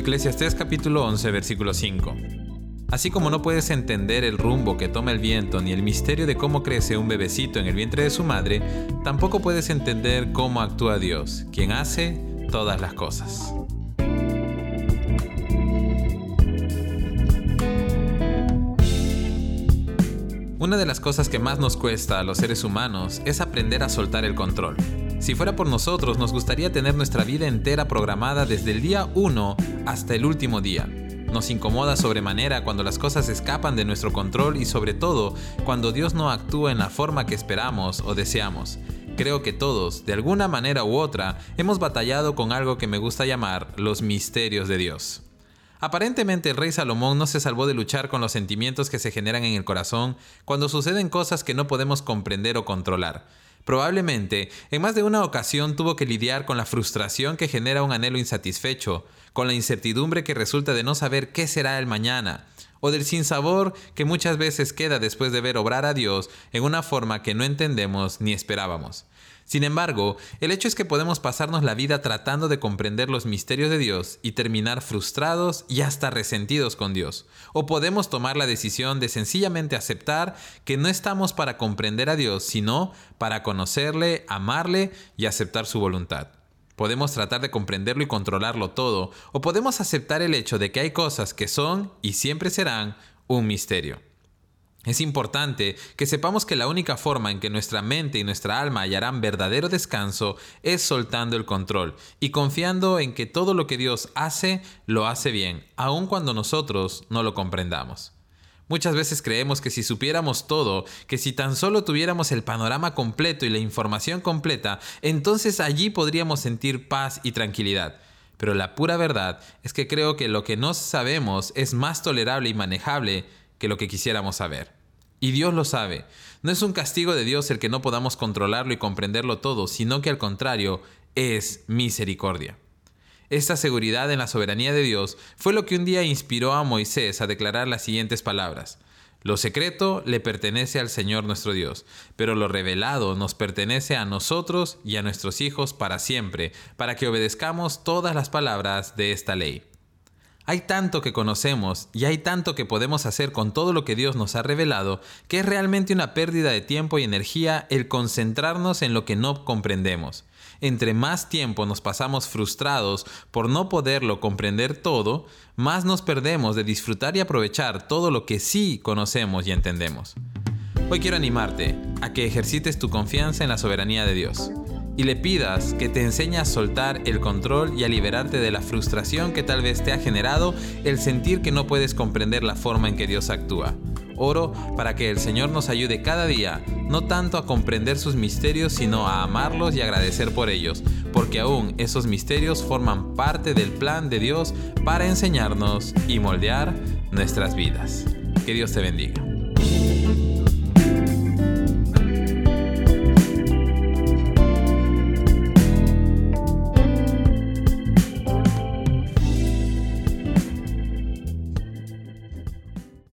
Eclesiastés capítulo 11 versículo 5. Así como no puedes entender el rumbo que toma el viento ni el misterio de cómo crece un bebecito en el vientre de su madre, tampoco puedes entender cómo actúa Dios, quien hace todas las cosas. Una de las cosas que más nos cuesta a los seres humanos es aprender a soltar el control. Si fuera por nosotros, nos gustaría tener nuestra vida entera programada desde el día 1 hasta el último día. Nos incomoda sobremanera cuando las cosas escapan de nuestro control y sobre todo cuando Dios no actúa en la forma que esperamos o deseamos. Creo que todos, de alguna manera u otra, hemos batallado con algo que me gusta llamar los misterios de Dios. Aparentemente el rey Salomón no se salvó de luchar con los sentimientos que se generan en el corazón cuando suceden cosas que no podemos comprender o controlar. Probablemente, en más de una ocasión tuvo que lidiar con la frustración que genera un anhelo insatisfecho, con la incertidumbre que resulta de no saber qué será el mañana, o del sinsabor que muchas veces queda después de ver obrar a Dios en una forma que no entendemos ni esperábamos. Sin embargo, el hecho es que podemos pasarnos la vida tratando de comprender los misterios de Dios y terminar frustrados y hasta resentidos con Dios. O podemos tomar la decisión de sencillamente aceptar que no estamos para comprender a Dios, sino para conocerle, amarle y aceptar su voluntad. Podemos tratar de comprenderlo y controlarlo todo, o podemos aceptar el hecho de que hay cosas que son y siempre serán un misterio. Es importante que sepamos que la única forma en que nuestra mente y nuestra alma hallarán verdadero descanso es soltando el control y confiando en que todo lo que Dios hace lo hace bien, aun cuando nosotros no lo comprendamos. Muchas veces creemos que si supiéramos todo, que si tan solo tuviéramos el panorama completo y la información completa, entonces allí podríamos sentir paz y tranquilidad. Pero la pura verdad es que creo que lo que no sabemos es más tolerable y manejable que lo que quisiéramos saber. Y Dios lo sabe. No es un castigo de Dios el que no podamos controlarlo y comprenderlo todo, sino que al contrario, es misericordia. Esta seguridad en la soberanía de Dios fue lo que un día inspiró a Moisés a declarar las siguientes palabras. Lo secreto le pertenece al Señor nuestro Dios, pero lo revelado nos pertenece a nosotros y a nuestros hijos para siempre, para que obedezcamos todas las palabras de esta ley. Hay tanto que conocemos y hay tanto que podemos hacer con todo lo que Dios nos ha revelado que es realmente una pérdida de tiempo y energía el concentrarnos en lo que no comprendemos. Entre más tiempo nos pasamos frustrados por no poderlo comprender todo, más nos perdemos de disfrutar y aprovechar todo lo que sí conocemos y entendemos. Hoy quiero animarte a que ejercites tu confianza en la soberanía de Dios y le pidas que te enseñe a soltar el control y a liberarte de la frustración que tal vez te ha generado el sentir que no puedes comprender la forma en que Dios actúa. Oro para que el Señor nos ayude cada día, no tanto a comprender sus misterios, sino a amarlos y agradecer por ellos, porque aún esos misterios forman parte del plan de Dios para enseñarnos y moldear nuestras vidas. Que Dios te bendiga.